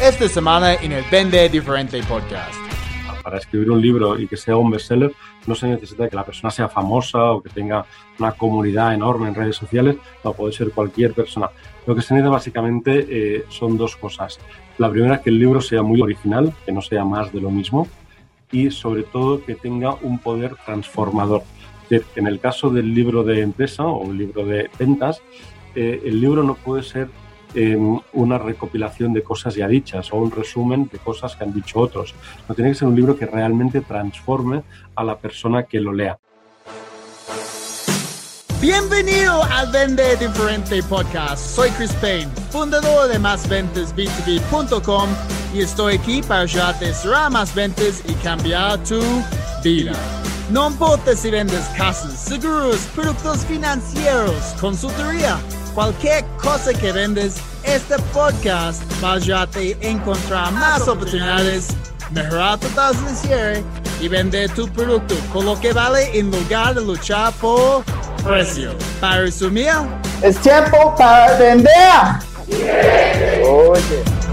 esta semana en el Vende Diferente podcast. Para escribir un libro y que sea un bestseller, no se necesita que la persona sea famosa o que tenga una comunidad enorme en redes sociales, no puede ser cualquier persona. Lo que se necesita básicamente eh, son dos cosas. La primera es que el libro sea muy original, que no sea más de lo mismo, y sobre todo que tenga un poder transformador. En el caso del libro de empresa o un libro de ventas, eh, el libro no puede ser em, una recopilación de cosas ya dichas o un resumen de cosas que han dicho otros. No tiene que ser un libro que realmente transforme a la persona que lo lea. Bienvenido al Vende Diferente Podcast. Soy Chris Payne, fundador de másventasb2b.com y estoy aquí para ayudarte a cerrar más ventas y cambiar tu vida. No importa si vendes casas, seguros, productos financieros, consultoría, cualquier cosa que vendes, este podcast va a ayudarte a encontrar más oportunidades, mejorar tu tasa de cierre y vender tu producto con lo que vale en lugar de luchar por precio. Para resumir, es tiempo para vender. Oye.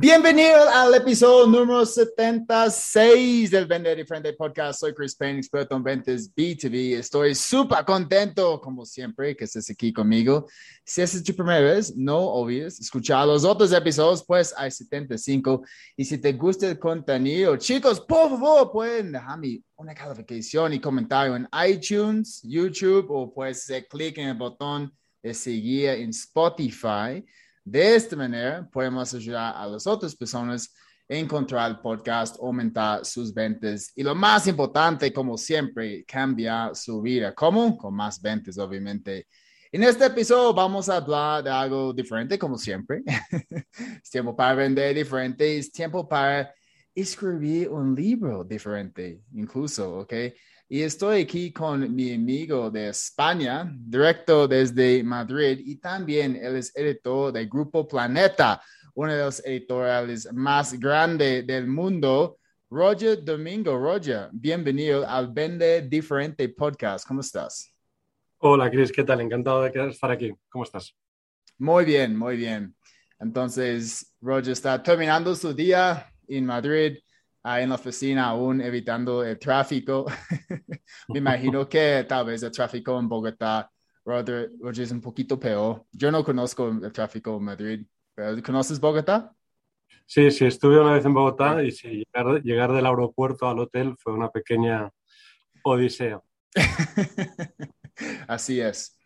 Bienvenido al episodio número 76 del Vender Diferente Podcast. Soy Chris Payne, experto en ventas B2B. Estoy súper contento, como siempre, que estés aquí conmigo. Si es tu primera vez, no olvides escuchar los otros episodios, pues hay 75. Y si te gusta el contenido, chicos, por favor, pueden dejarme una calificación y comentario en iTunes, YouTube, o pues clic en el botón de seguir en Spotify. De esta manera, podemos ayudar a las otras personas a encontrar el podcast, aumentar sus ventas y lo más importante, como siempre, cambiar su vida. ¿Cómo? Con más ventas, obviamente. En este episodio vamos a hablar de algo diferente, como siempre. es tiempo para vender diferente, es tiempo para escribir un libro diferente, incluso, ¿ok? Y estoy aquí con mi amigo de España, directo desde Madrid, y también él es editor del Grupo Planeta, uno de los editoriales más grandes del mundo. Roger Domingo, Roger, bienvenido al Vende Diferente Podcast. ¿Cómo estás? Hola, Cris, ¿qué tal? Encantado de estar aquí. ¿Cómo estás? Muy bien, muy bien. Entonces, Roger está terminando su día en Madrid en la oficina aún evitando el tráfico. Me imagino que tal vez el tráfico en Bogotá, Roger, es un poquito peor. Yo no conozco el tráfico en Madrid. ¿Conoces Bogotá? Sí, sí, estuve una vez en Bogotá y sí, llegar, del aeropuerto al hotel fue una pequeña odisea. Así es.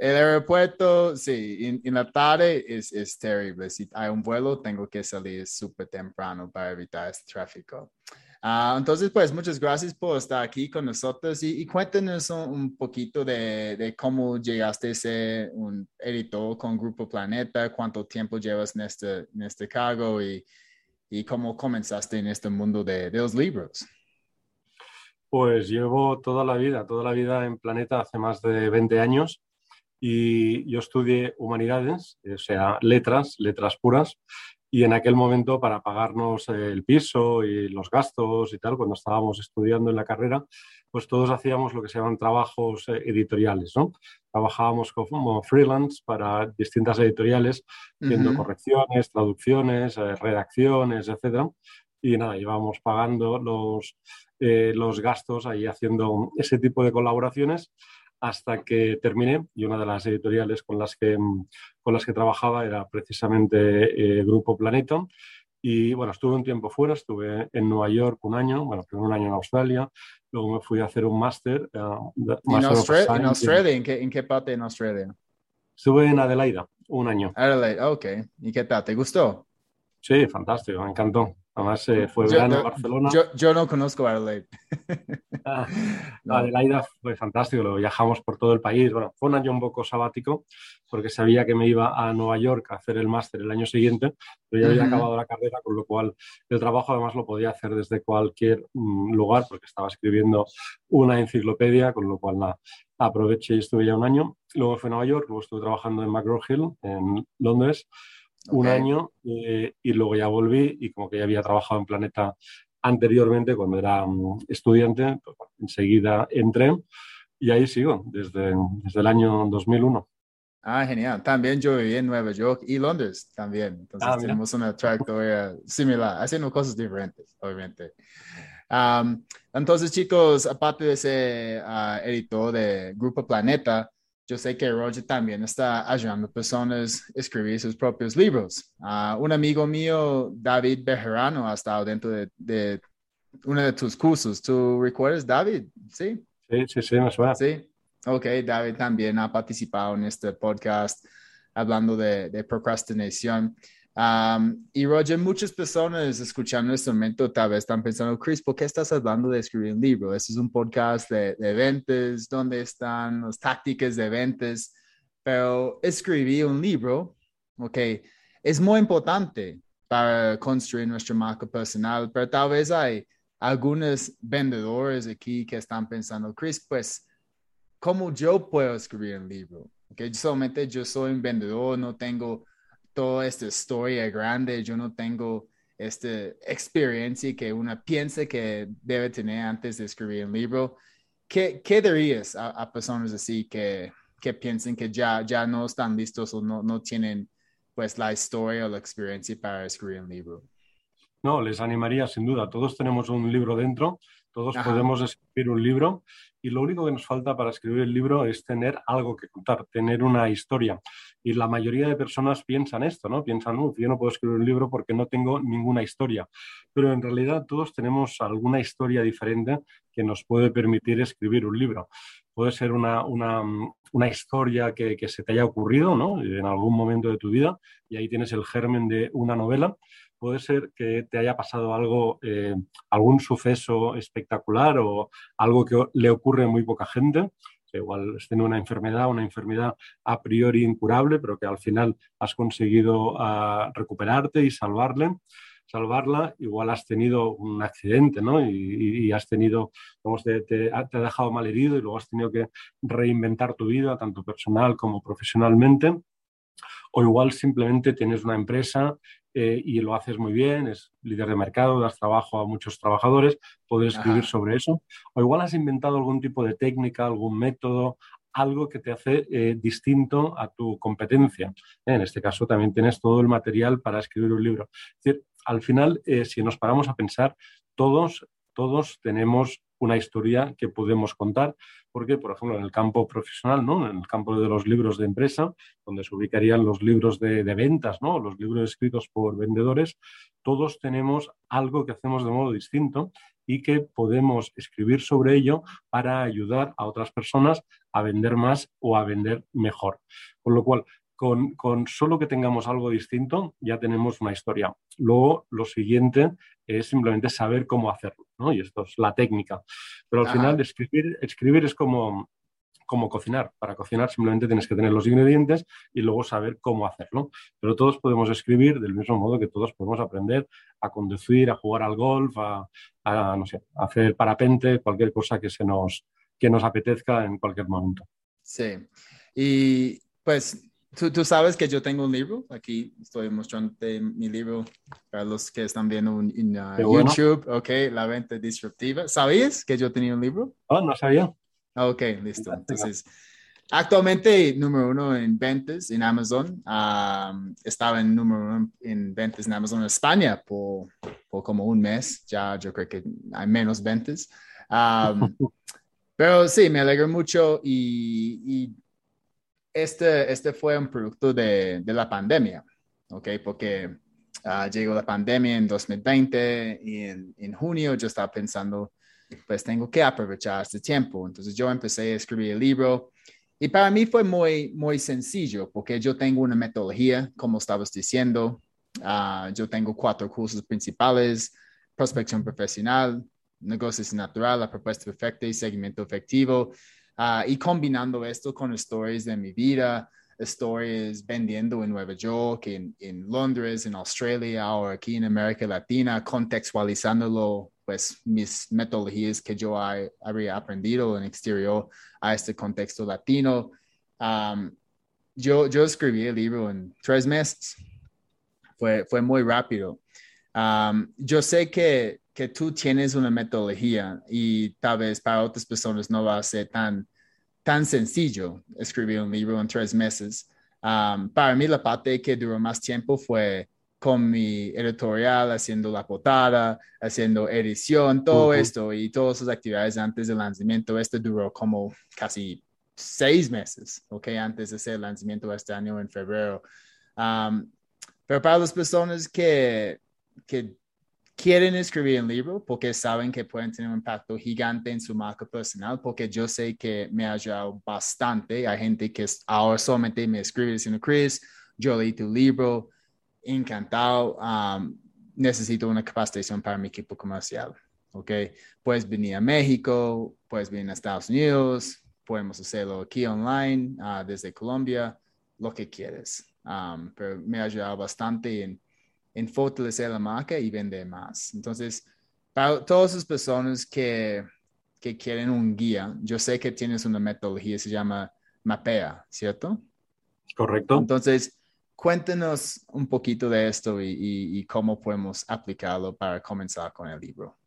El aeropuerto, sí, en, la tarde es, es, terrible. Si hay un vuelo, tengo que salir súper temprano para evitar este tráfico. Ah, entonces, pues, muchas gracias por estar aquí con nosotros y, cuéntanos un, poquito de, de, cómo llegaste a ser un editor con Grupo Planeta, cuánto tiempo llevas en este, en este cargo y, y cómo comenzaste en este mundo de, de los libros. Pues llevo toda la vida, toda la vida en Planeta hace más de 20 años y yo estudié humanidades, o sea, letras, letras puras, y en aquel momento para pagarnos el piso y los gastos y tal, cuando estábamos estudiando en la carrera, pues todos hacíamos lo que se llaman trabajos eh, editoriales, ¿no? Trabajábamos como freelance para distintas editoriales, haciendo correcciones, traducciones, eh, redacciones, etcétera. Y nada, íbamos pagando los, eh, los gastos ahí haciendo ese tipo de colaboraciones hasta que terminé y una de las editoriales con las que, con las que trabajaba era precisamente eh, Grupo Planeta. Y bueno, estuve un tiempo fuera, estuve en Nueva York un año, bueno, primero un año en Australia, luego me fui a hacer un máster. Uh, ¿En, Australia? ¿En, qué, ¿En qué parte en Australia? Estuve en Adelaida un año. Adelaide, ok. ¿Y qué tal? ¿Te gustó? Sí, fantástico, me encantó. Además, eh, fue verano en Barcelona. Yo, no conozco Adelaide. ah, Adelaida fue fantástico, lo viajamos por todo el país. Bueno, fue un año un poco sabático porque sabía que me iba a Nueva York a hacer el máster el año siguiente, pero ya había acabado la carrera, con lo cual el trabajo además lo podía hacer desde cualquier mm, lugar porque estaba escribiendo una enciclopedia, con lo cual la aproveché y estuve ya un año. Luego fui a Nueva York, luego estuve trabajando en McGraw Hill, en Londres un año eh, y luego ya volví y como que ya había trabajado en Planeta anteriormente cuando era um, estudiante, pues, enseguida entré y ahí sigo desde, desde el año 2001. Ah, genial. También yo viví en Nueva York y Londres también. Entonces Ah, tenemos una trayectoria similar, haciendo cosas diferentes, obviamente. Um, entonces, chicos, aparte de ser ah, editor de Grupo Planeta, yo sé que Roger también está ayudando a personas a escribir sus propios libros. Ah, un amigo mío, David Bejarano, ha estado dentro de, de uno de tus cursos. ¿Tú recuerdas, David? Sí. Sí, sí, sí, me suena. Sí, ok, David también ha participado en este podcast hablando de, de procrastinación. Um, y Roger, muchas personas escuchando este momento tal vez están pensando, Chris, ¿por qué estás hablando de escribir un libro? Este es un podcast de, de ventas, ¿dónde están las tácticas de ventas? Pero escribir un libro, ok, es muy importante para construir nuestra marca personal, pero tal vez hay algunos vendedores aquí que están pensando, Chris, pues, ¿cómo yo puedo escribir un libro? Okay, solamente yo soy un vendedor, no tengo toda esta historia grande, yo no tengo esta experiencia que uno piensa que debe tener antes de escribir un libro. ¿Qué, qué dirías a, a personas así que, que piensan que ya, ya no están listos o no, no tienen pues la historia o la experiencia para escribir un libro? No, les animaría sin duda. Todos tenemos un libro dentro, todos Ajá. podemos escribir un libro y lo único que nos falta para escribir el libro es tener algo que contar, tener una historia. Y la mayoría de personas piensan esto, ¿no? Piensan, "Uf, yo no puedo escribir un libro porque no tengo ninguna historia. Pero en realidad todos tenemos alguna historia diferente que nos puede permitir escribir un libro. Puede ser una, una, una historia que, que se te haya ocurrido, ¿no? En algún momento de tu vida y ahí tienes el germen de una novela puede ser que te haya pasado algo, eh, algún suceso espectacular o algo que le ocurre a muy poca gente. Que igual has tenido una enfermedad, una enfermedad a priori incurable, pero que al final has conseguido uh, recuperarte y salvarle salvarla, igual has tenido un accidente, ¿no? Y, y has tenido, digamos, te, te, dejado mal herido y luego has tenido que reinventar tu vida, tanto personal como profesionalmente. O igual simplemente tienes una empresa eh, y lo haces muy bien, es líder de mercado, das trabajo a muchos trabajadores, puedes escribir Ajá. sobre eso. O igual has inventado algún tipo de técnica, algún método, algo que te hace eh, distinto a tu competencia. En este caso también tienes todo el material para escribir un libro. Es decir, al final, eh, si nos paramos a pensar, todos, todos tenemos una historia que podemos contar, porque, por ejemplo, en el campo profesional, ¿no? en el campo de los libros de empresa, donde se ubicarían los libros de, ventas, ¿no? los libros escritos por vendedores, todos tenemos algo que hacemos de modo distinto y que podemos escribir sobre ello para ayudar a otras personas a vender más o a vender mejor. Con lo cual, con, con, solo que tengamos algo distinto, ya tenemos una historia. Luego, lo siguiente es simplemente saber cómo hacerlo, ¿no? Y esto es la técnica. Pero al Ajá. final, escribir, escribir es como, como cocinar. Para cocinar simplemente tienes que tener los ingredientes y luego saber cómo hacerlo. Pero todos podemos escribir del mismo modo que todos podemos aprender a conducir, a jugar al golf, a, a no sé, a hacer parapente, cualquier cosa que, se nos, que nos apetezca en cualquier momento. Sí. Y pues Tú, tú, sabes que yo tengo un libro, aquí estoy mostrando mi libro para los que están viendo en uh, bueno. YouTube, ok, La Venta Disruptiva. ¿Sabías que yo tenía un libro? Oh, no sabía. Ok, listo. Entonces, actualmente número uno en ventas en Amazon, um, estaba en número uno en ventas en Amazon en España por, por como un mes, ya yo creo que hay menos ventas. Um, pero sí, me alegro mucho y, y este, este fue un producto de, de la pandemia, ¿ok? Porque uh, llegó la pandemia en 2020 y en, en, junio yo estaba pensando, pues tengo que aprovechar este tiempo. Entonces yo empecé a escribir el libro y para mí fue muy, muy sencillo porque yo tengo una metodología, como estabas diciendo. Uh, yo tengo cuatro cursos principales, prospección profesional, negocios natural, la propuesta perfecta y seguimiento efectivo. Uh, y combinando esto con stories de mi vida, stories vendiendo en Nueva York, en, en, Londres, en Australia, ahora aquí en América Latina, contextualizándolo, pues mis metodologías que yo hay, habría aprendido en exterior a este contexto latino. Um, yo, yo escribí el libro en tres meses. Fue, fue muy rápido. Um, yo sé que, que tú tienes una metodología y tal vez para otras personas no va a ser tan tan sencillo escribir un libro en tres meses. Um, para mí la parte que duró más tiempo fue con mi editorial, haciendo la portada, haciendo edición, todo esto y todas sus actividades antes del lanzamiento. Esto duró como casi seis meses, ¿ok? Antes de hacer el lanzamiento este año en febrero. Um, pero para las personas que, que quieren escribir un libro porque saben que pueden tener un impacto gigante en su marca personal, porque yo sé que me ha ayudado bastante. Hay gente que ahora solamente me escribe diciendo, Chris, yo leí tu libro, encantado, um, necesito una capacitación para mi equipo comercial. ¿Ok? Puedes venir a México, puedes venir a Estados Unidos, podemos hacerlo aquí online, uh, desde Colombia, lo que quieres. Um, pero me ha ayudado bastante en en fortalecer la marca y vender más. Entonces, para todas las personas que, que quieren un guía, yo sé que tienes una metodología, se llama Mapea, ¿cierto? Correcto. Entonces, cuéntenos un poquito de esto y, y, cómo podemos aplicarlo para comenzar con el libro.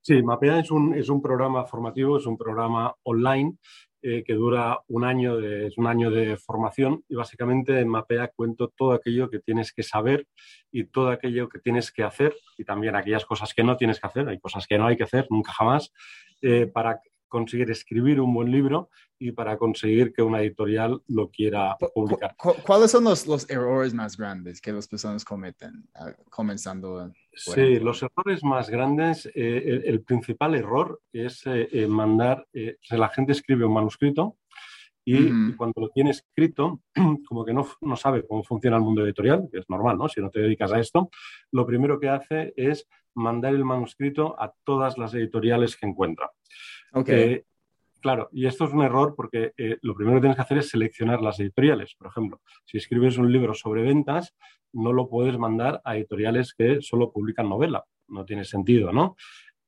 Sí, Mapea es un, es un programa formativo, es un programa online eh, que dura un año, de, es un año de formación y básicamente en Mapea cuento todo aquello que tienes que saber y todo aquello que tienes que hacer y también aquellas cosas que no tienes que hacer, hay cosas que no hay que hacer nunca jamás, eh, para conseguir escribir un buen libro y para conseguir que una editorial lo quiera publicar. ¿Cuáles son los, los errores más grandes que las personas cometen ah, comenzando? Sí, los errores más grandes, eh, el, principal error es eh, eh, mandar, la gente escribe un manuscrito y, cuando lo tiene escrito, como que no, no, sabe cómo funciona el mundo editorial, que es normal, ¿no? Si no te dedicas a esto, lo primero que hace es mandar el manuscrito a todas las editoriales que encuentra. Okay. Claro, y esto es un error porque eh, lo primero que tienes que hacer es seleccionar las editoriales. Por ejemplo, si escribes un libro sobre ventas, no lo puedes mandar a editoriales que solo publican novela. No tiene sentido, ¿no?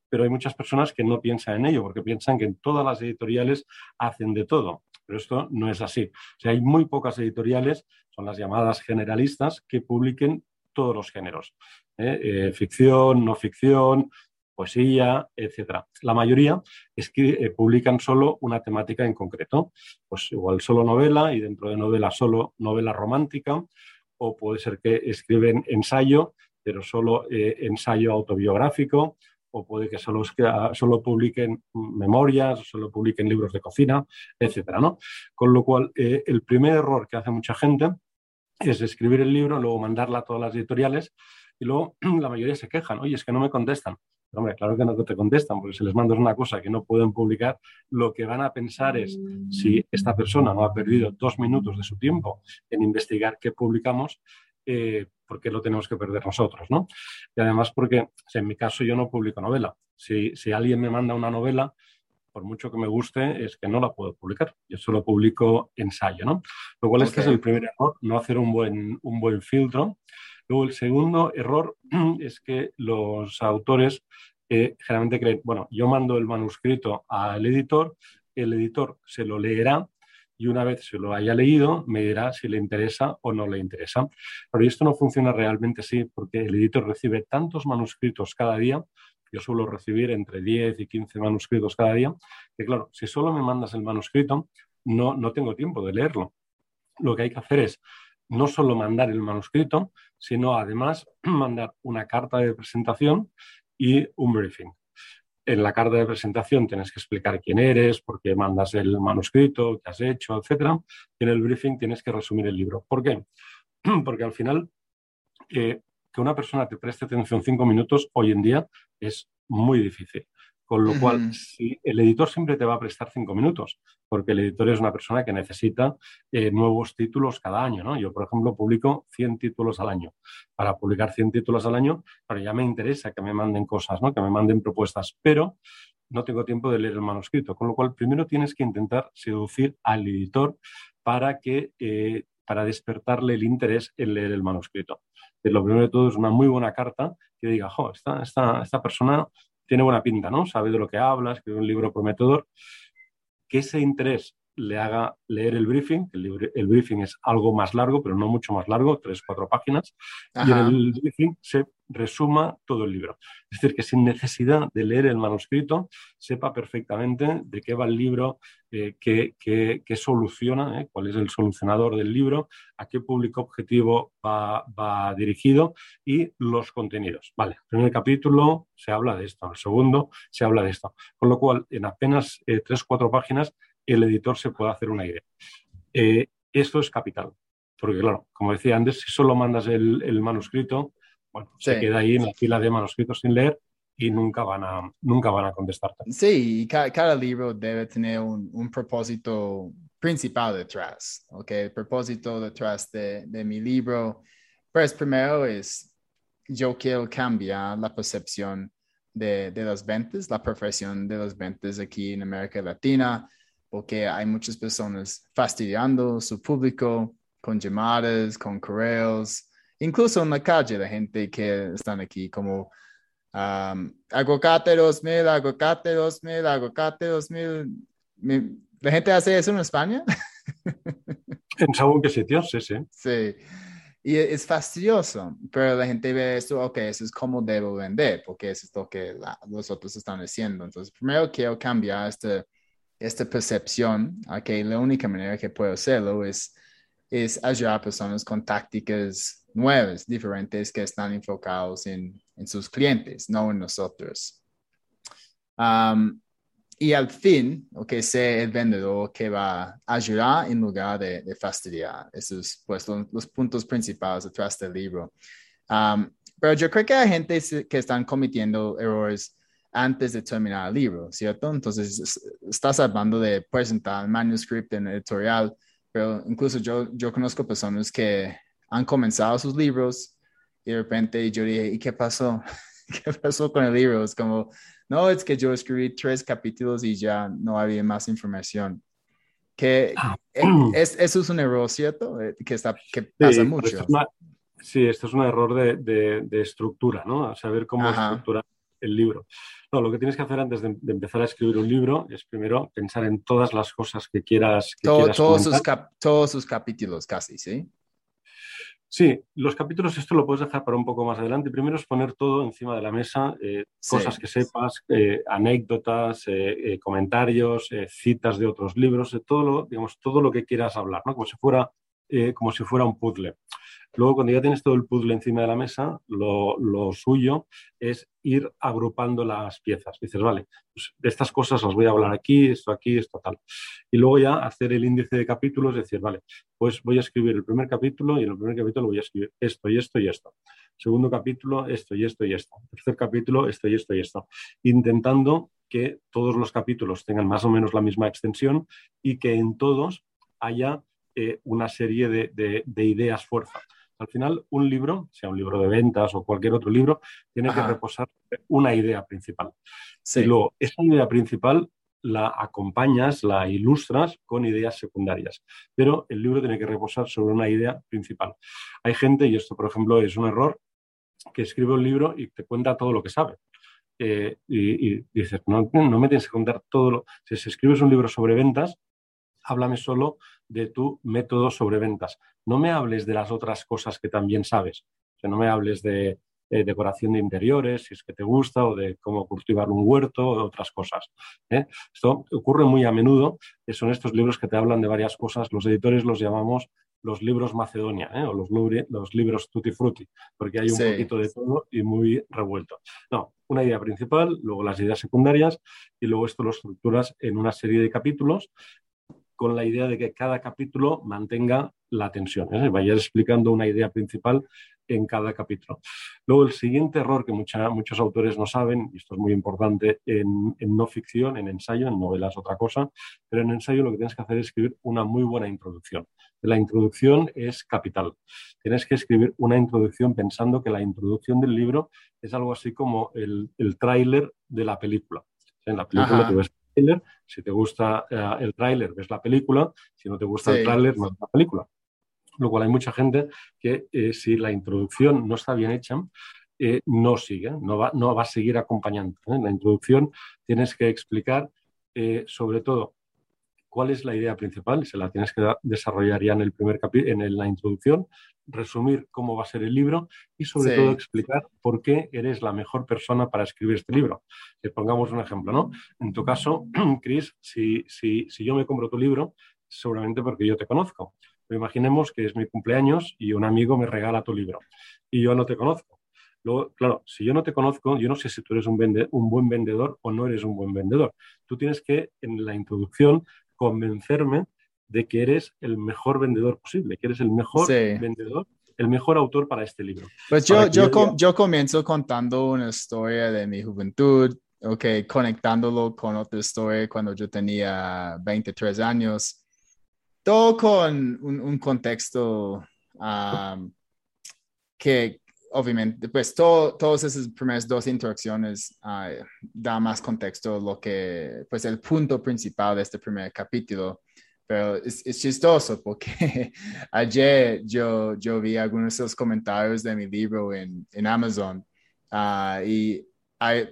Pero hay muchas personas que no piensan en ello porque piensan que en todas las editoriales hacen de todo. Pero esto no es así. Hay muy pocas editoriales, son las llamadas generalistas, que publiquen todos los géneros. ¿eh? Eh, ficción, no ficción, poesía, etcétera. La mayoría es que eh, publican solo una temática en concreto, pues igual solo novela y dentro de novela solo novela romántica, o puede ser que escriben ensayo, pero solo eh, ensayo autobiográfico, o puede que solo, solo publiquen memorias, solo publiquen libros de cocina, etcétera, ¿no? Con lo cual, eh, el primer error que hace mucha gente es escribir el libro, luego mandarla a todas las editoriales y luego la mayoría se quejan, oye, es que no me contestan. Hombre, claro que no te contestan, porque si les mandas una cosa que no pueden publicar, lo que van a pensar es si esta persona no ha perdido dos minutos de su tiempo en investigar qué publicamos, eh, ¿por qué lo tenemos que perder nosotros? ¿no? Y además porque, en mi caso, yo no publico novela. Si, si alguien me manda una novela, por mucho que me guste, es que no la puedo publicar. Yo solo publico ensayo, ¿no? Lo cual este es el primer error, no hacer un buen, un buen filtro. Luego, el segundo error es que los autores eh, generalmente creen, bueno, yo mando el manuscrito al editor, el editor se lo leerá y una vez se lo haya leído, me dirá si le interesa o no le interesa. Pero esto no funciona realmente así, porque el editor recibe tantos manuscritos cada día, yo suelo recibir entre 10 y 15 manuscritos cada día, que claro, si solo me mandas el manuscrito, no, no tengo tiempo de leerlo. Lo que hay que hacer es no solo mandar el manuscrito, sino además mandar una carta de presentación y un briefing. En la carta de presentación tienes que explicar quién eres, por qué mandas el manuscrito, qué has hecho, etc. Y en el briefing tienes que resumir el libro. ¿Por qué? Porque al final, eh, que una persona te preste atención cinco minutos hoy en día es muy difícil. Con lo cual, el editor siempre te va a prestar cinco minutos, porque el editor es una persona que necesita eh, nuevos títulos cada año. ¿no? Yo, por ejemplo, publico 100 títulos al año. Para publicar 100 títulos al año, pero ya me interesa que me manden cosas, ¿no? que me manden propuestas, pero no tengo tiempo de leer el manuscrito. Con lo cual, primero tienes que intentar seducir al editor para que eh, para despertarle el interés en leer el manuscrito. lo primero de todo es una muy buena carta que diga, jo, esta, esta, esta persona tiene buena pinta, ¿no? Sabe de lo que habla, escribe un libro prometedor. Que ese interés le haga leer el briefing. El, el, briefing es algo más largo, pero no mucho más largo, tres, cuatro páginas. Y en el briefing se resuma todo el libro. Es decir, que sin necesidad de leer el manuscrito, sepa perfectamente de qué va el libro, eh, qué, soluciona, eh, cuál es el solucionador del libro, a qué público objetivo va, dirigido y los contenidos. Vale, el primer capítulo se habla de esto, el segundo se habla de esto. Con lo cual, en apenas eh, tres, cuatro páginas, el editor se puede hacer una idea. esto es capital. Porque, claro, como decía antes, si solo mandas el manuscrito, bueno, se queda ahí en la fila de manuscritos sin leer y nunca van a, nunca van a contestarte. Sí, cada, libro debe tener un, propósito principal detrás, ¿ok? El propósito detrás de, mi libro, pues primero es, yo quiero cambiar la percepción de, de las ventas, la profesión de las ventas aquí en América Latina, porque hay muchas personas fastidiando su público con llamadas, con correos, incluso en la calle, la gente que están aquí como um, aguacate 2000, aguacate 2000, aguacate 2000. ¿La gente hace eso en España? en según qué sitios, sí, sí. Sí. Y es fastidioso, pero la gente ve esto, ok, eso es como debo vender, porque eso es lo que los otros están haciendo. Entonces, primero quiero cambiar este, esta percepción, ok, la única manera que puedo hacerlo es, es ayudar a personas con tácticas nuevas, diferentes, que están enfocados en, en sus clientes, no en nosotros. y al fin, que sea el vendedor que va a ayudar en lugar de, de fastidiar. Esos pues, los, puntos principales detrás del libro. pero yo creo que hay gente que están cometiendo errores antes de terminar el libro, ¿cierto? Entonces, estás hablando de presentar el manuscrito en editorial, pero incluso yo, yo conozco personas que han comenzado sus libros y de repente yo dije, ¿y qué pasó? ¿Qué pasó con el libro? Es como, no, es que yo escribí tres capítulos y ya no había más información. Que ah. es, eso es un error, ¿cierto? Eh, que, está, que pasa mucho. sí, esto es un error de, de, estructura, ¿no? A saber cómo estructurar el libro. No, lo que tienes que hacer antes de, empezar a escribir un libro es primero pensar en todas las cosas que quieras. Que todos, sus todos sus capítulos, casi, ¿sí? Sí, los capítulos, esto lo puedes dejar para un poco más adelante. Primero es poner todo encima de la mesa, eh, cosas que sepas, eh, anécdotas, eh, comentarios, citas de otros libros, todo lo, digamos, todo lo que quieras hablar, ¿no? Como si fuera, como si fuera un puzzle. Luego, cuando ya tienes todo el puzzle encima de la mesa, lo, suyo es ir agrupando las piezas. Dices, vale, pues estas cosas las voy a hablar aquí, esto aquí, esto tal. Y luego ya hacer el índice de capítulos, decir, vale, pues voy a escribir el primer capítulo y en el primer capítulo voy a escribir esto y esto y esto. Segundo capítulo, esto y esto y esto. Tercer capítulo, esto y esto y esto. Intentando que todos los capítulos tengan más o menos la misma extensión y que en todos haya eh, una serie de, de ideas fuerza. Al final, un libro, sea un libro de ventas o cualquier otro libro, tiene que reposar una idea principal. Y luego, esa idea principal la acompañas, la ilustras con ideas secundarias. Pero el libro tiene que reposar sobre una idea principal. Hay gente, y esto por ejemplo es un error, que escribe un libro y te cuenta todo lo que sabe. Eh, y, dices, no, no, me tienes que contar todo lo... Si escribes un libro sobre ventas, háblame solo de tu método sobre ventas. No me hables de las otras cosas que también sabes. O no me hables de decoración de interiores, si es que te gusta, o de cómo cultivar un huerto, o de otras cosas. ¿eh? Esto ocurre muy a menudo, que son estos libros que te hablan de varias cosas. Los editores los llamamos los libros Macedonia ¿eh? o los, los, libros Tutti Frutti, porque hay un poquito de todo y muy revuelto. No, una idea principal, luego las ideas secundarias y luego esto lo estructuras en una serie de capítulos con la idea de que cada capítulo mantenga la tensión, ¿eh? vayas explicando una idea principal en cada capítulo. Luego, el siguiente error que muchos autores no saben, y esto es muy importante en, no ficción, en ensayo, en novelas otra cosa, pero en ensayo lo que tienes que hacer es escribir una muy buena introducción. La introducción es capital. Tienes que escribir una introducción pensando que la introducción del libro es algo así como el, el tráiler de la película. En la película ves si te gusta eh, el tráiler, ves la película. Si no te gusta el tráiler, no ves la película. Lo cual hay mucha gente que eh, si la introducción no está bien hecha, eh, no sigue, no va, no va a seguir acompañando. En la introducción tienes que explicar sobre todo cuál es la idea principal, se la tienes que desarrollar ya en el primer capítulo, en la introducción, resumir cómo va a ser el libro y sobre todo explicar por qué eres la mejor persona para escribir este libro. Si pongamos un ejemplo, ¿no? En tu caso, Chris, si, si, si yo me compro tu libro, seguramente porque yo te conozco. Pero imaginemos que es mi cumpleaños y un amigo me regala tu libro y yo no te conozco. Luego, claro, si yo no te conozco, yo no sé si tú eres un, un buen vendedor o no eres un buen vendedor. Tú tienes que, en la introducción, convencerme de que eres el mejor vendedor posible, que eres el mejor vendedor, el mejor autor para este libro. Pues yo, yo, yo, comienzo contando una historia de mi juventud, ok, conectándolo con otra historia cuando yo tenía 23 años, todo con un, contexto que obviamente, pues todo, todas esas primeras dos interacciones uh, da más contexto lo que, pues el punto principal de este primer capítulo. Pero es, chistoso porque ayer yo, yo vi algunos de los comentarios de mi libro en, en Amazon uh, y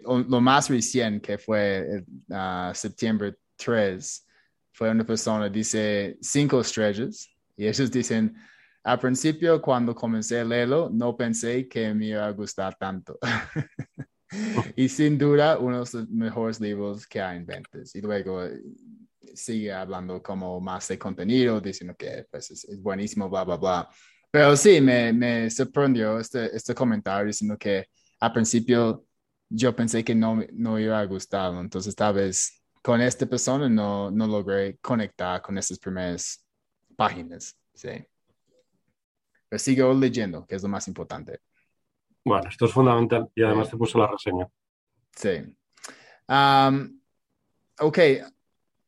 lo más reciente que fue uh, septiembre 3 fue una persona dice cinco estrellas y ellos dicen al principio, cuando comencé a leerlo, no pensé que me iba a gustar tanto. y sin duda, uno de los mejores libros que hay en ventas. Y luego eh, sigue hablando como más de contenido, diciendo que pues, es, buenísimo, bla, bla, bla. Pero sí, me, me sorprendió este, este comentario diciendo que al principio yo pensé que no, no iba a gustarlo. Entonces, tal vez con esta persona no, no logré conectar con esas primeras páginas. Sí sigo leyendo, que es lo más importante. Bueno, esto es fundamental y además te puso la reseña. Sí. ok,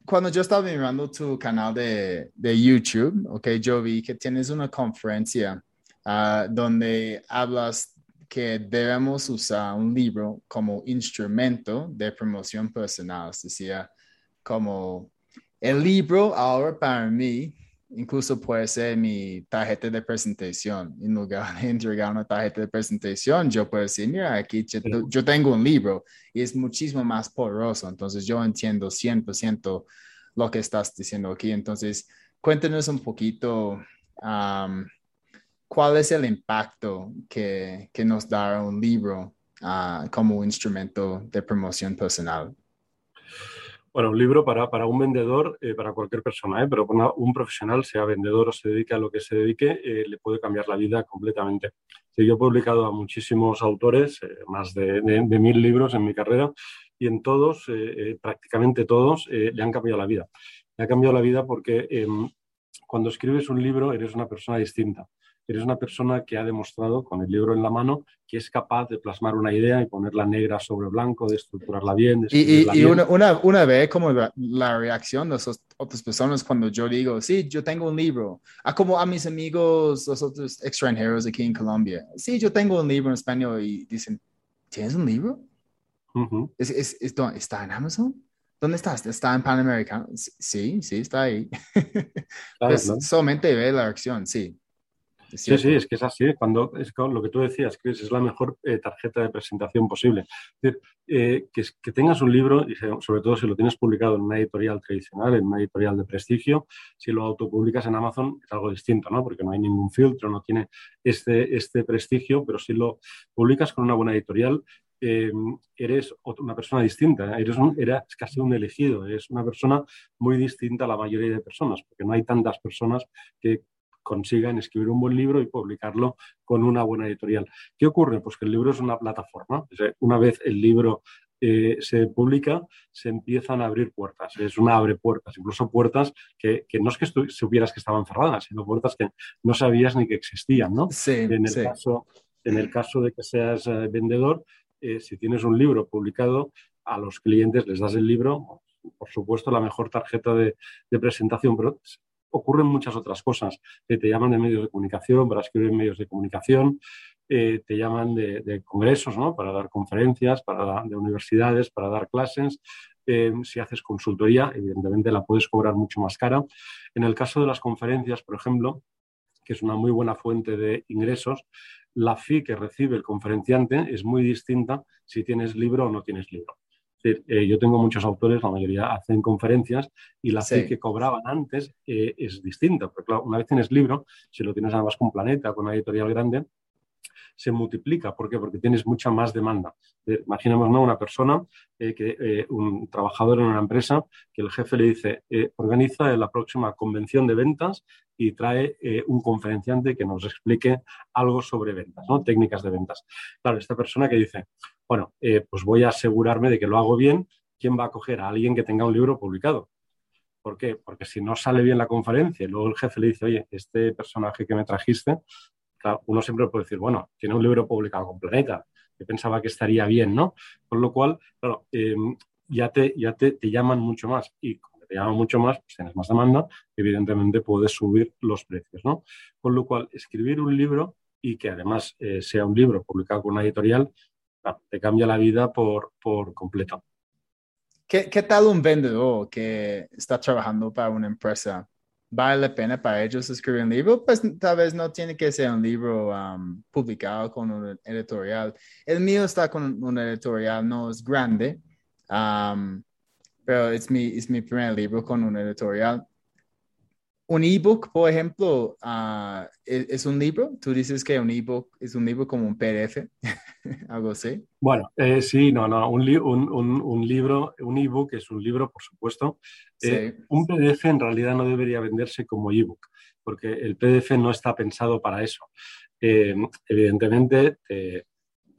cuando yo estaba mirando tu canal de, de, YouTube, ok, yo vi que tienes una conferencia ah, donde hablas que debemos usar un libro como instrumento de promoción personal. Decía, como el libro ahora para mí incluso puede ser mi tarjeta de presentación. En lugar de entregar una tarjeta de presentación, yo puedo decir, mira, aquí yo, tengo un libro y es muchísimo más poderoso. Entonces yo entiendo 100% lo que estás diciendo aquí. Entonces, cuéntenos un poquito cuál es el impacto que, que nos da un libro uh, como instrumento de promoción personal. Bueno, un libro para, para un vendedor, eh, para cualquier persona, ¿eh? pero para un profesional, sea vendedor o se dedique a lo que se dedique, eh, le puede cambiar la vida completamente. yo he publicado a muchísimos autores, más de, de, mil libros en mi carrera, y en todos, prácticamente todos, le han cambiado la vida. Le ha cambiado la vida porque em, cuando escribes un libro eres una persona distinta eres una persona que ha demostrado con el libro en la mano que es capaz de plasmar una idea y ponerla negra sobre blanco, de estructurarla bien. y, y, Una, una, una, vez como la, reacción de esas otras personas cuando yo digo, sí, yo tengo un libro, a como a mis amigos, los otros extranjeros aquí en Colombia, sí, yo tengo un libro en español y dicen, ¿tienes un libro? ¿Es, es, ¿Está en Amazon? ¿Dónde estás? ¿Está en Panamericano? Sí, sí, está ahí. pues, Solamente ve la reacción, sí. Sí, sí, es que es así. Cuando es lo que tú decías, Chris, es la mejor eh, tarjeta de presentación posible. Es decir, eh, que, que, tengas un libro, y sobre todo si lo tienes publicado en una editorial tradicional, en una editorial de prestigio, si lo autopublicas en Amazon es algo distinto, ¿no? Porque no hay ningún filtro, no tiene este, este prestigio, pero si lo publicas con una buena editorial, eres una persona distinta, eres, eres casi un elegido, eres una persona muy distinta a la mayoría de personas, porque no hay tantas personas que consigan escribir un buen libro y publicarlo con una buena editorial. ¿Qué ocurre? Pues que el libro es una plataforma. Una vez el libro eh, se publica, se empiezan a abrir puertas. Es una abre puertas, incluso puertas que, no es que supieras que estaban cerradas, sino puertas que no sabías ni que existían, ¿no? en, el Caso, en el caso de que seas eh, vendedor, eh, si tienes un libro publicado, a los clientes les das el libro, por supuesto, la mejor tarjeta de, de presentación, pero ocurren muchas otras cosas. te llaman de medios de comunicación para escribir en medios de comunicación, eh, te llaman de, congresos, ¿no? Para dar conferencias, para de universidades, para dar clases. Eh, si haces consultoría, evidentemente la puedes cobrar mucho más cara. En el caso de las conferencias, por ejemplo, que es una muy buena fuente de ingresos, la fee que recibe el conferenciante es muy distinta si tienes libro o no tienes libro. Eh, yo tengo muchos autores, la mayoría hacen conferencias y la fe que cobraban antes eh, es distinta. Porque claro, una vez tienes libro, si lo tienes además con Planeta, con una editorial grande, se multiplica. ¿Por qué? Porque tienes mucha más demanda. Eh, imaginemos ¿no? una persona, eh, que, eh, un trabajador en una empresa, que el jefe le dice, organiza la próxima convención de ventas y trae un conferenciante que nos explique algo sobre ventas, ¿no? técnicas de ventas. Claro, esta persona que dice, bueno, pues voy a asegurarme de que lo hago bien, ¿quién va a coger a alguien que tenga un libro publicado? ¿Por qué? Porque si no sale bien la conferencia y luego el jefe le dice, oye, este personaje que me trajiste uno siempre puede decir, bueno, tiene un libro publicado con Planeta, que pensaba que estaría bien, ¿no? Con lo cual, claro, em, ya, te, ya te, llaman mucho más y como te llaman mucho más, pues tienes más demanda, evidentemente puedes subir los precios, ¿no? Con lo cual, escribir un libro y que además eh, sea un libro publicado con una editorial, te cambia la vida por, por completo. ¿Qué, ¿Qué tal un vendedor que está trabajando para una empresa vale la pena para ellos escribir un libro, pues tal vez no tiene que ser un libro um, publicado con un editorial. El mío está con un editorial, no es grande, um, pero es mi, es mi primer libro con un editorial un ebook, por ejemplo, ah, ¿es, un libro? Tú dices que un ebook es un libro como un PDF, algo así. Bueno, eh, sí, no, no, un, un, un, libro, un ebook es un libro, por supuesto. Eh, un PDF en realidad no debería venderse como ebook, porque el PDF no está pensado para eso. Eh, evidentemente,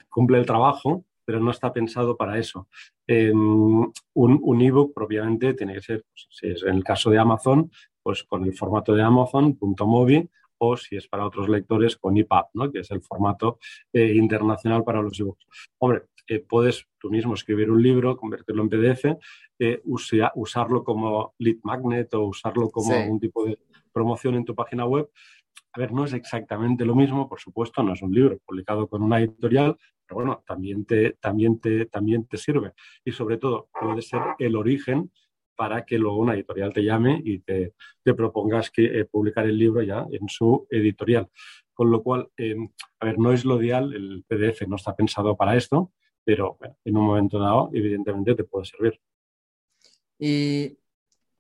cumple el trabajo, pero no está pensado para eso. un, un ebook propiamente tiene que ser, pues, si es en el caso de Amazon, pues con el formato de Amazon, punto .mobi, o si es para otros lectores con EPUB, ¿no? que es el formato eh, internacional para los ebooks. Hombre, eh, puedes tú mismo escribir un libro, convertirlo en PDF, eh, usarlo como lead magnet o usarlo como un tipo de promoción en tu página web. A ver, no es exactamente lo mismo, por supuesto, no es un libro publicado con una editorial, pero bueno, también te, también te, también te sirve. Y sobre todo, puede ser el origen para que luego una editorial te llame y te, propongas que, eh, publicar el libro ya en su editorial. Con lo cual, em, a ver, no es lo ideal, el PDF no está pensado para esto, pero en un momento dado, evidentemente, te puede servir. Y,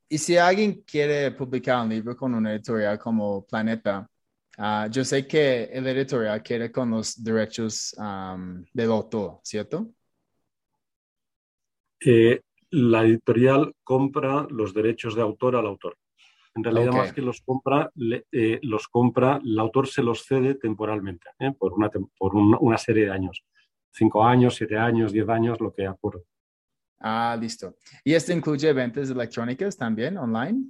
si alguien quiere publicar un libro con una editorial como Planeta, ah, yo sé que el editorial quiere con los derechos del autor, ¿cierto? Eh, la editorial compra los derechos de autor al autor. En realidad, más que los compra, eh, los compra, el autor se los cede temporalmente, ¿eh? por, una, por una serie de años. Cinco años, siete años, diez años, lo que ocurre. Ah, listo. ¿Y esto incluye ventas electrónicas también online?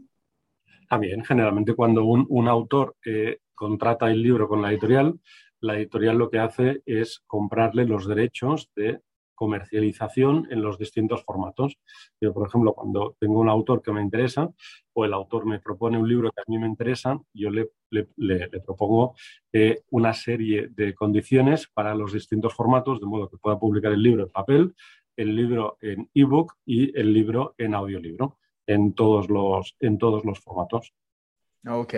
También, generalmente cuando un, un autor eh, contrata el libro con la editorial, la editorial lo que hace es comprarle los derechos de comercialización en los distintos formatos. Yo, por ejemplo, cuando tengo un autor que me interesa o el autor me propone un libro que a mí me interesa, yo le, propongo eh, una serie de condiciones para los distintos formatos, de modo que pueda publicar el libro en papel, el libro en ebook y el libro en audiolibro, en todos los, en todos los formatos. Ok.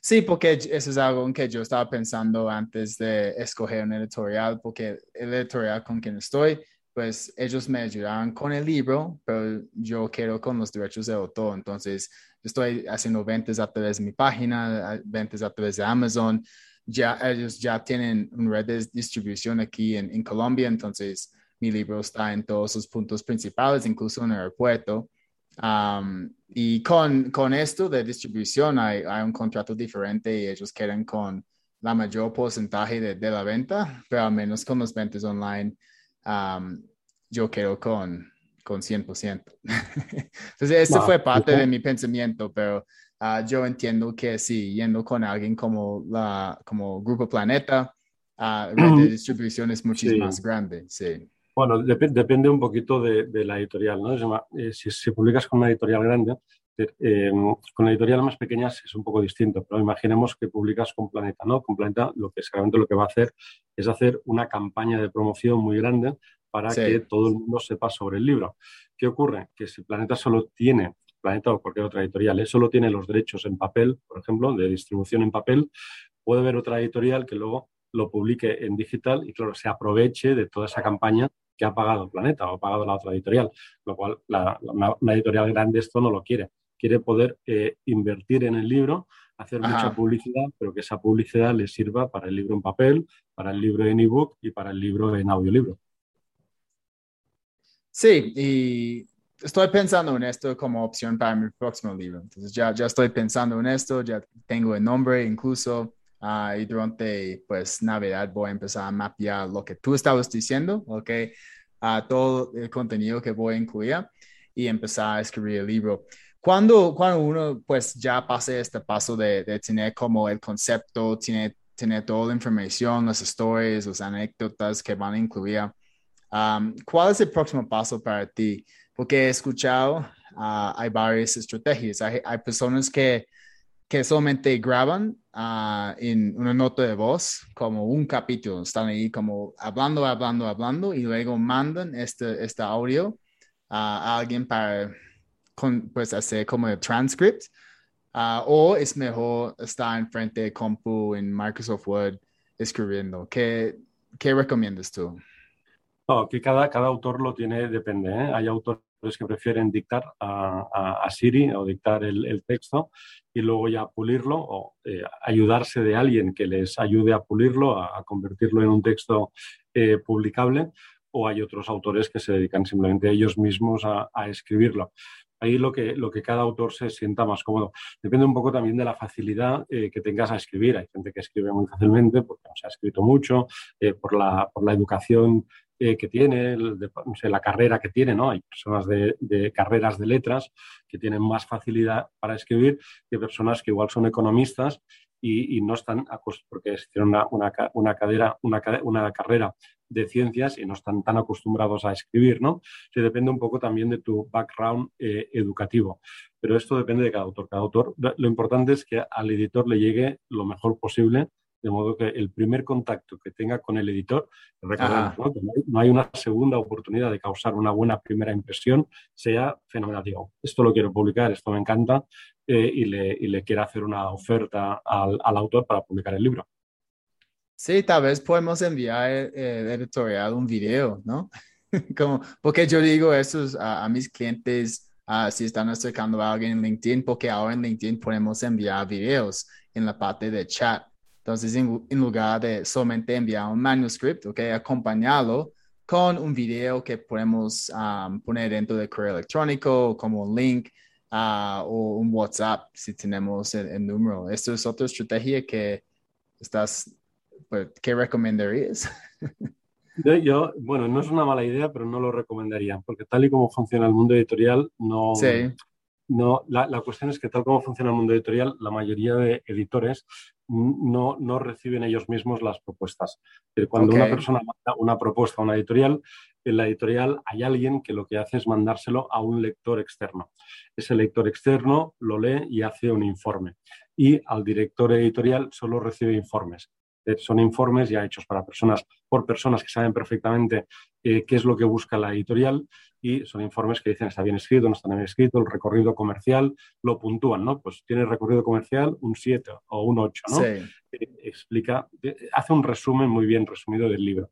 Sí, porque eso es algo en que yo estaba pensando antes de escoger un editorial, porque el editorial con quien estoy, pues ellos me ayudaron con el libro, pero yo quiero con los derechos de autor. Entonces, estoy haciendo ventas a través de mi página, ventas a través de Amazon. Ya ellos ya tienen una red de distribución aquí en, en Colombia, entonces mi libro está en todos sus puntos principales, incluso en el aeropuerto y con, con esto de distribución hay, hay, un contrato diferente y ellos quieren con la mayor porcentaje de, de la venta, pero al menos con los ventas online yo quiero con, con 100%. Entonces, esto fue parte de mi pensamiento, pero uh, yo entiendo que sí, yendo con alguien como, la, como Grupo Planeta, uh, red de distribución es muchísimo más grande, sí. Bueno, depende un poquito de, la editorial, ¿no? Eh, si, si, publicas con una editorial grande, eh, con editorial más pequeñas es un poco distinto, pero imaginemos que publicas con Planeta, ¿no? Con Planeta lo que seguramente lo que va a hacer es hacer una campaña de promoción muy grande para que todo el mundo sepa sobre el libro. ¿Qué ocurre? Que si Planeta solo tiene, Planeta o cualquier otra editorial, ¿eh? solo tiene los derechos en papel, por ejemplo, de distribución en papel, puede haber otra editorial que luego lo publique en digital y, claro, se aproveche de toda esa campaña que ha pagado Planeta o ha pagado la otra editorial, lo cual la, una, editorial grande esto no lo quiere. Quiere poder eh, invertir en el libro, hacer mucha publicidad, pero que esa publicidad le sirva para el libro en papel, para el libro en ebook y para el libro en audiolibro. Sí, y estoy pensando en esto como opción para mi próximo libro. Entonces ya, ya estoy pensando en esto, ya tengo el nombre incluso. Uh, y durante pues Navidad voy a empezar a mapear lo que tú estabas diciendo, ¿ok? A todo el contenido que voy a incluir y empezar a escribir el libro. Cuando, cuando uno pues ya pase este paso de, de tener como el concepto, tiene, tener toda la información, las historias, las anécdotas que van a incluir, um, ¿cuál es el próximo paso para ti? Porque he escuchado, uh, hay varias estrategias. Hay, hay personas que que solamente graban uh, en una nota de voz como un capítulo, están ahí como hablando, hablando, hablando y luego mandan este, este audio a alguien para pues, hacer como el transcript. Uh, o es mejor estar en frente de compu en Microsoft Word escribiendo. ¿Qué, qué recomiendas tú? No, que cada, cada autor lo tiene, depende. ¿eh? Hay autores que prefieren dictar a, Siri o dictar el, texto y luego ya pulirlo o eh, ayudarse de alguien que les ayude a pulirlo, a, convertirlo en un texto eh, publicable. O hay otros autores que se dedican simplemente ellos mismos a, escribirlo ahí lo que, lo que cada autor se sienta más cómodo. Depende un poco también de la facilidad eh, que tengas a escribir. Hay gente que escribe muy fácilmente porque no se ha escrito mucho, por, la, por la educación eh, que tiene, la carrera que tiene, ¿no? Hay personas de, carreras de letras que tienen más facilidad para escribir que personas que igual son economistas y, no están, porque tienen una, una, una, una, una, carrera de ciencias y no están tan acostumbrados a escribir, ¿no? Se depende un poco también de tu background eh, educativo, pero esto depende de cada autor. Cada autor, lo importante es que al editor le llegue lo mejor posible de modo que el primer contacto que tenga con el editor, recordemos que no hay, una segunda oportunidad de causar una buena primera impresión, sea fenomenal. Digo, esto lo quiero publicar, esto me encanta, eh, y, le, y, le, quiero hacer una oferta al, autor para publicar el libro. Sí, tal vez podemos enviar el, editorial un video, ¿no? Como, porque yo digo eso a, mis clientes si están acercando a alguien en LinkedIn, porque ahora en LinkedIn podemos enviar videos en la parte de chat. Entonces, en, lugar de solamente enviar un manuscrito, okay, acompañarlo con un video que podemos um, poner dentro del correo electrónico como un link uh, o un WhatsApp si tenemos el, número. Esto es otra estrategia que estás, pues, ¿qué recomendarías? Yo, bueno, no es una mala idea, pero no lo recomendaría, porque tal y como funciona el mundo editorial, no, sí. no la, la, cuestión es que tal como funciona el mundo editorial, la mayoría de editores no, no reciben ellos mismos las propuestas. Cuando una persona manda una propuesta a una editorial, en la editorial hay alguien que lo que hace es mandárselo a un lector externo. Ese lector externo lo lee y hace un informe. Y al director editorial solo recibe informes. Eh, son informes ya hechos para personas, por personas que saben perfectamente eh, qué es lo que busca la editorial y son informes que dicen está bien escrito, no está bien escrito, el recorrido comercial, lo puntúan, ¿no? Pues tiene recorrido comercial un 7 o un 8, ¿no? Sí. Eh, explica, hace un resumen muy bien resumido del libro.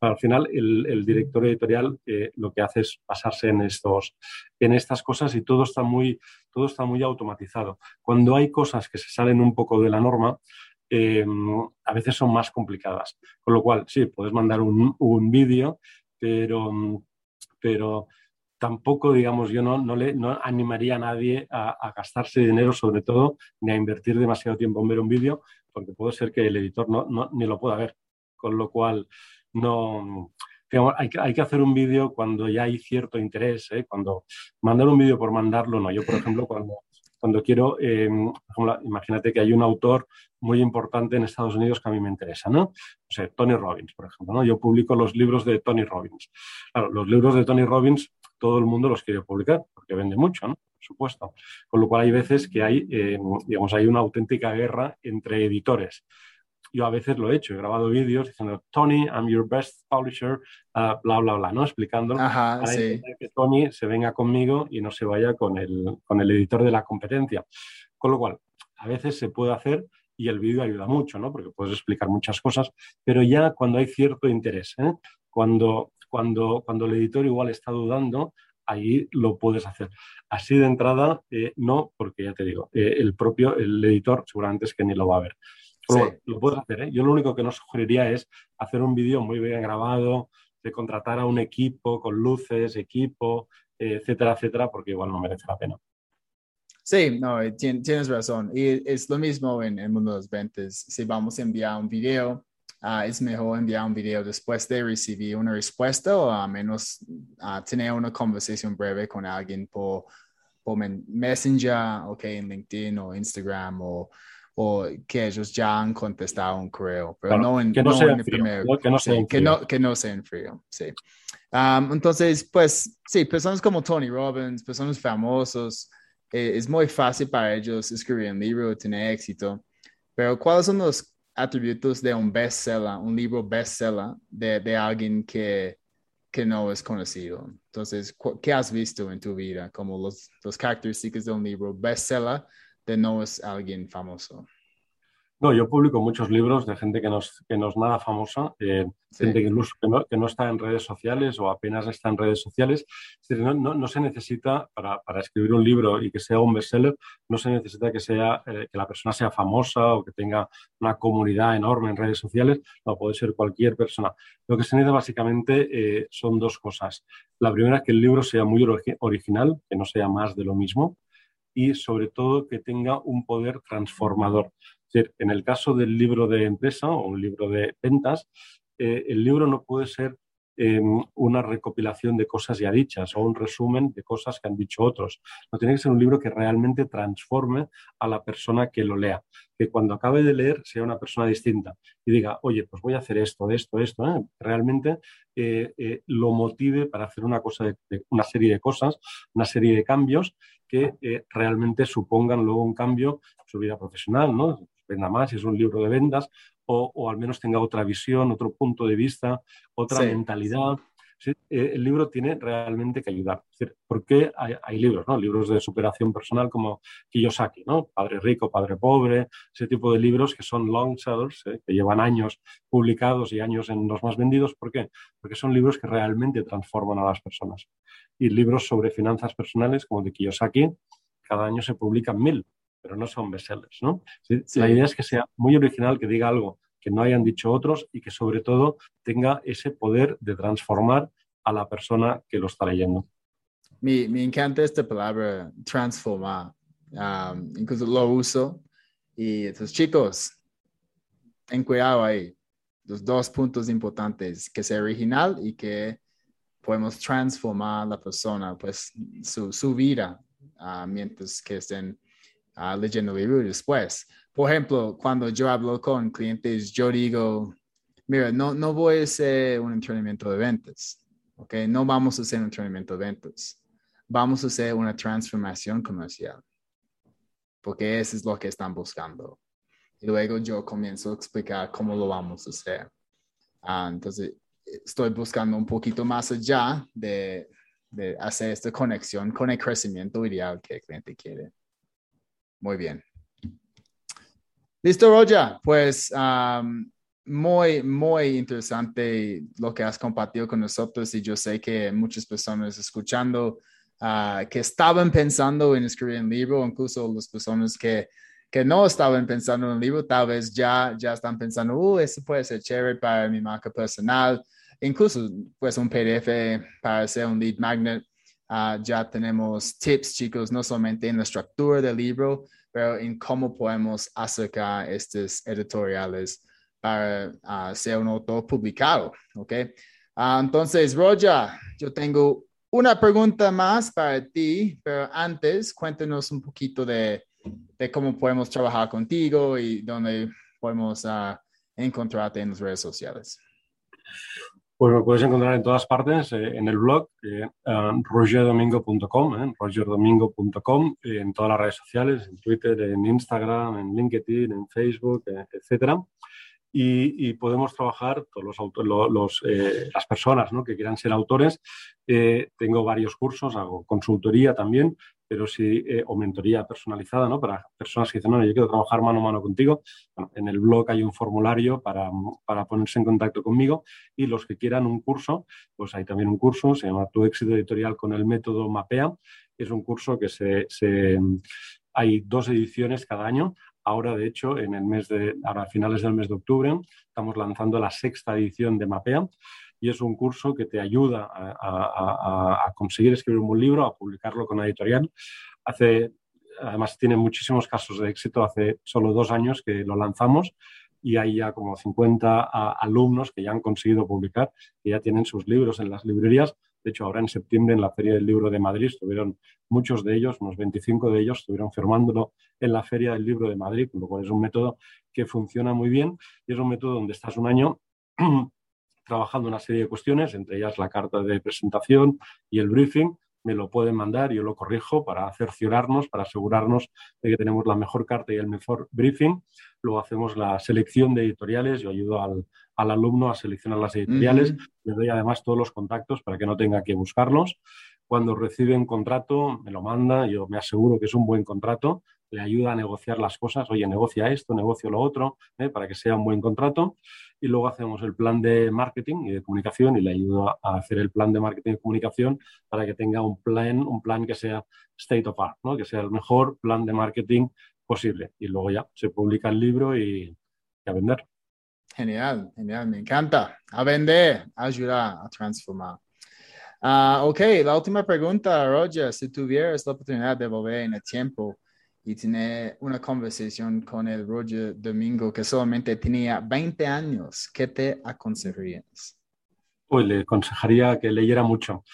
Al final, el, director editorial lo que hace es pasarse en, estos, en estas cosas y todo está, muy, todo está muy automatizado. Cuando hay cosas que se salen un poco de la norma, eh, a veces son más complicadas. Con lo cual, sí, puedes mandar un, vídeo, pero, pero tampoco, digamos, yo no, no, le no animaría a nadie a, gastarse dinero, sobre todo, ni a invertir demasiado tiempo en ver un vídeo, porque puede ser que el editor no, ni lo pueda ver. Con lo cual, no, hay, que, hay que hacer un vídeo cuando ya hay cierto interés, ¿eh? cuando mandar un vídeo por mandarlo, no. Yo, por ejemplo, cuando cuando quiero, eh, imagínate que hay un autor muy importante en Estados Unidos que a mí me interesa, ¿no? O sea, Tony Robbins, por ejemplo, ¿no? Yo publico los libros de Tony Robbins. Claro, los libros de Tony Robbins todo el mundo los quiere publicar porque vende mucho, ¿no? Por supuesto. Con lo cual hay veces que hay, eh, digamos, hay una auténtica guerra entre editores yo a veces lo he hecho, he grabado vídeos diciendo, Tony, I'm your best publisher, uh, bla, bla, bla, ¿no? Explicándolo para que Tony se venga conmigo y no se vaya con el, con el editor de la competencia. Con lo cual, a veces se puede hacer y el vídeo ayuda mucho, ¿no? Porque puedes explicar muchas cosas, pero ya cuando hay cierto interés, ¿eh? cuando, cuando, cuando el editor igual está dudando, ahí lo puedes hacer. Así de entrada, eh, no, porque ya te digo, eh, el propio, el editor seguramente es que ni lo va a ver. Lo puedes hacer, ¿eh? Yo lo único que no sugeriría es hacer un vídeo muy bien grabado, de contratar a un equipo con luces, equipo, etcétera, etcétera, porque igual no merece la pena. Sí, no, tienes razón. Y es lo mismo en el mundo de los ventas. Si vamos a enviar un video, Ah, es mejor enviar un video después de recibir una respuesta o a menos uh, tener una conversación breve con alguien por, por Messenger, okay, en LinkedIn o Instagram o, o que ellos ya han contestado un correo, pero no en, que no, sea en primero. Que no sea que no, que no sea en frío, sí. Um, entonces, pues sí, personas como Tony Robbins, personas famosos, eh, es muy fácil para ellos escribir un libro, tener éxito, pero ¿cuáles son los atributos de un bestseller, un libro bestseller de, de alguien que, que no es conocido. Entonces, ¿qué has visto en tu vida como los, los características de un libro bestseller de no es alguien famoso? No, yo publico muchos libros de gente que no es, que nos nada famosa, eh, gente que, incluso que no, está en redes sociales o apenas está en redes sociales. no, no, se necesita, para, para, escribir un libro y que sea un bestseller, no se necesita que, sea, eh, que la persona sea famosa o que tenga una comunidad enorme en redes sociales, no, puede ser cualquier persona. Lo que se necesita básicamente eh, son dos cosas. La primera es que el libro sea muy original, que no sea más de lo mismo y sobre todo que tenga un poder transformador en el caso del libro de empresa o un libro de ventas, eh, el libro no puede ser em, una recopilación de cosas ya dichas o un resumen de cosas que han dicho otros. No tiene que ser un libro que realmente transforme a la persona que lo lea, que cuando acabe de leer sea una persona distinta y diga, oye, pues voy a hacer esto, esto, esto, ¿eh? realmente eh, lo motive para hacer una, cosa una serie de cosas, una serie de cambios que realmente supongan luego un cambio en su vida profesional, ¿no? venda más, si es un libro de vendas, o, al menos tenga otra visión, otro punto de vista, otra mentalidad. Eh, el libro tiene realmente que ayudar. Es decir, ¿Por qué hay, libros, ¿no? libros de superación personal como Kiyosaki, ¿no? Padre Rico, Padre Pobre, ese tipo de libros que son long sellers, ¿eh? que llevan años publicados y años en los más vendidos. ¿Por qué? Porque son libros que realmente transforman a las personas. Y libros sobre finanzas personales como de Kiyosaki, cada año se publican mil pero no son bestsellers, ¿no? La idea es que sea muy original, que diga algo que no hayan dicho otros y que sobre todo tenga ese poder de transformar a la persona que lo está leyendo. Me, me encanta esta palabra, transformar. Um, incluso lo uso. Y entonces, chicos, ten cuidado ahí. Los dos puntos importantes, que sea original y que podemos transformar a la persona, pues su, su vida, uh, mientras que estén uh, leyendo el libro después. Por ejemplo, cuando yo hablo con clientes, yo digo, mira, no, no voy a hacer un entrenamiento de ventas, ¿ok? No vamos a hacer un entrenamiento de ventas. Vamos a hacer una transformación comercial, porque eso es lo que están buscando. Y luego yo comienzo a explicar cómo lo vamos a hacer. Uh, entonces, estoy buscando un poquito más allá de, de hacer esta conexión con el crecimiento ideal que el cliente quiere. Muy bien. Listo, Roger. Pues muy, muy interesante lo que has compartido con nosotros y yo sé que muchas personas escuchando ah, que estaban pensando en escribir un libro, incluso las personas que, que no estaban pensando en un libro, tal vez ya, ya están pensando, uh, eso puede ser chévere para mi marca personal, incluso pues un PDF para hacer un lead magnet Ah, ya tenemos tips, chicos, no solamente en la estructura del libro, pero en cómo podemos acercar estos editoriales para ah, ser un autor publicado, ¿ok? Ah, entonces, Roger, yo tengo una pregunta más para ti, pero antes cuéntanos un poquito de, de cómo podemos trabajar contigo y dónde podemos encontrarte en las redes sociales. Pues me puedes encontrar en todas partes, eh, en el blog, eh, rogerdomingo.com, eh, rogerdomingo.com, en todas las redes sociales, en Twitter, en Instagram, en LinkedIn, en Facebook, etc. y, podemos trabajar, todos los, eh, las personas que quieran ser autores. Eh, tengo varios cursos, hago consultoría también, pero sí, eh, o mentoría personalizada, ¿no? Para personas que dicen, no, yo quiero trabajar mano a mano contigo. en el blog hay un formulario para, para, ponerse en contacto conmigo y los que quieran un curso, pues hay también un curso, se llama Tu éxito editorial con el método MAPEA. Es un curso que se hay dos ediciones cada año. Ahora, de hecho, en el mes de, ahora a finales del mes de octubre, estamos lanzando la sexta edición de Mapea y es un curso que te ayuda a, conseguir escribir un buen libro, a publicarlo con la editorial. Hace, además, tiene muchísimos casos de éxito. Hace solo dos años que lo lanzamos y hay ya como 50 alumnos que ya han conseguido publicar, que ya tienen sus libros en las librerías de hecho, ahora en septiembre en la Feria del Libro de Madrid estuvieron muchos de ellos, unos 25 de ellos, estuvieron firmándolo en la Feria del Libro de Madrid, con lo cual es un método que funciona muy bien y es un método donde estás un año trabajando una serie de cuestiones, entre ellas la carta de presentación y el briefing, me lo pueden mandar, yo lo corrijo para cerciorarnos, para asegurarnos de que tenemos la mejor carta y el mejor briefing. Luego hacemos la selección de editoriales, yo ayudo al, alumno a seleccionar las editoriales, le doy además todos los contactos para que no tenga que buscarlos. Cuando recibe un contrato, me lo manda, yo me aseguro que es un buen contrato, le ayuda a negociar las cosas, oye, negocia esto, negocio lo otro, ¿eh? para que sea un buen contrato. Y luego hacemos el plan de marketing y de comunicación y le ayudo a hacer el plan de marketing y comunicación para que tenga un plan, un plan que sea state of art, ¿no? que sea el mejor plan de marketing posible. Y luego ya se publica el libro y, a vender. Genial, genial, me encanta. A vender, ayudar a transformar. Uh, ok, la última pregunta, Roger, si tuvieras la oportunidad de volver en el tiempo, y tiene una conversación con el Roger Domingo que solamente tenía 20 años. ¿Qué te aconsejarías? Pues le aconsejaría que leyera mucho.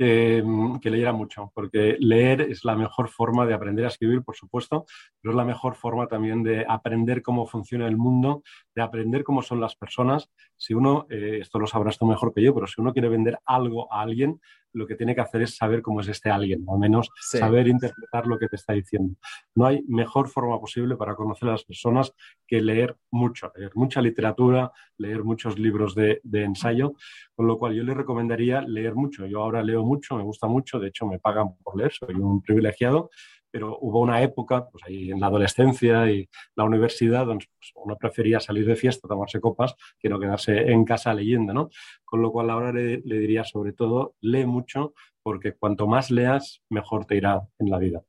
Eh, que leyera mucho, porque leer es la mejor forma de aprender a escribir, por supuesto, pero es la mejor forma también de aprender cómo funciona el mundo, de aprender cómo son las personas. Si uno, eh, esto lo sabrás tú mejor que yo, pero si uno quiere vender algo a alguien, lo que tiene que hacer es saber cómo es este alguien, o al menos saber interpretar lo que te está diciendo. No hay mejor forma posible para conocer a las personas que leer mucho, leer mucha literatura, leer muchos libros de, ensayo, con lo cual yo le recomendaría leer mucho. Yo ahora leo mucho, me gusta mucho, de hecho me pagan por leer, soy un privilegiado, pero hubo una época, pues ahí en la adolescencia y la universidad, donde pues, uno prefería salir de fiesta, tomarse copas, que no quedarse en casa leyendo, ¿no? Con lo cual ahora le, diría sobre todo, lee mucho, porque cuanto más leas, mejor te irá en la vida.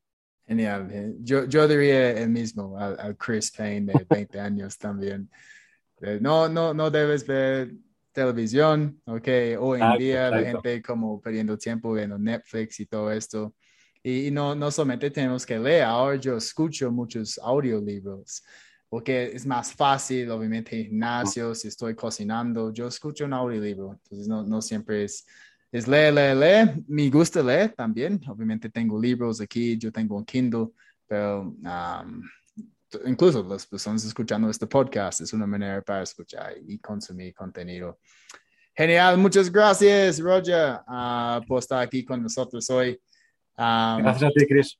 Genial. Eh, yo, yo diría el mismo al, Chris Payne de 20 años también. Eh, no, no, no debes ver televisión, ok. Hoy en día la gente como perdiendo tiempo viendo Netflix y todo esto. Y, no, no solamente tenemos que leer, ahora yo escucho muchos audiolibros porque es más fácil, obviamente, en gimnasio, si estoy cocinando, yo escucho un audiolibro, entonces no, no siempre es, es leer, leer, leer. Me gusta leer también, obviamente tengo libros aquí, yo tengo un Kindle, pero um, incluso las personas escuchando este podcast es una manera para escuchar y consumir contenido. Genial, muchas gracias, Roger, uh, por estar aquí con nosotros hoy gracias a ti, Chris.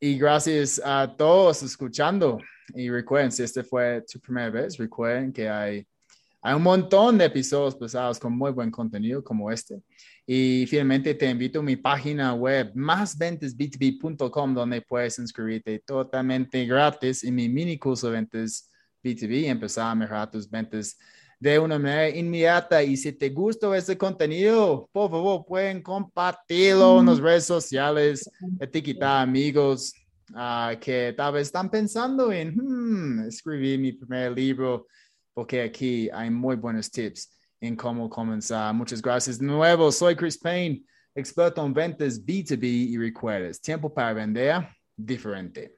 Y gracias a todos escuchando. Y recuerden, si este fue tu primera vez, recuerden que hay, hay un montón de episodios pasados con muy buen contenido como este. Y finalmente te invito a mi página web, másventasb2b.com, donde puedes inscribirte totalmente gratis en mi mini curso de ventas B2B y empezar a mejorar tus ventas de una manera inmediata. Y si te gustó este contenido, por favor, pueden compartirlo en las redes sociales, etiquetar amigos uh, que tal vez están pensando en hmm, escribir mi primer libro, porque aquí hay muy buenos tips en cómo comenzar. Muchas gracias de nuevo. Soy Chris Payne, experto en ventas B2B y recuerdes, tiempo para vender diferente.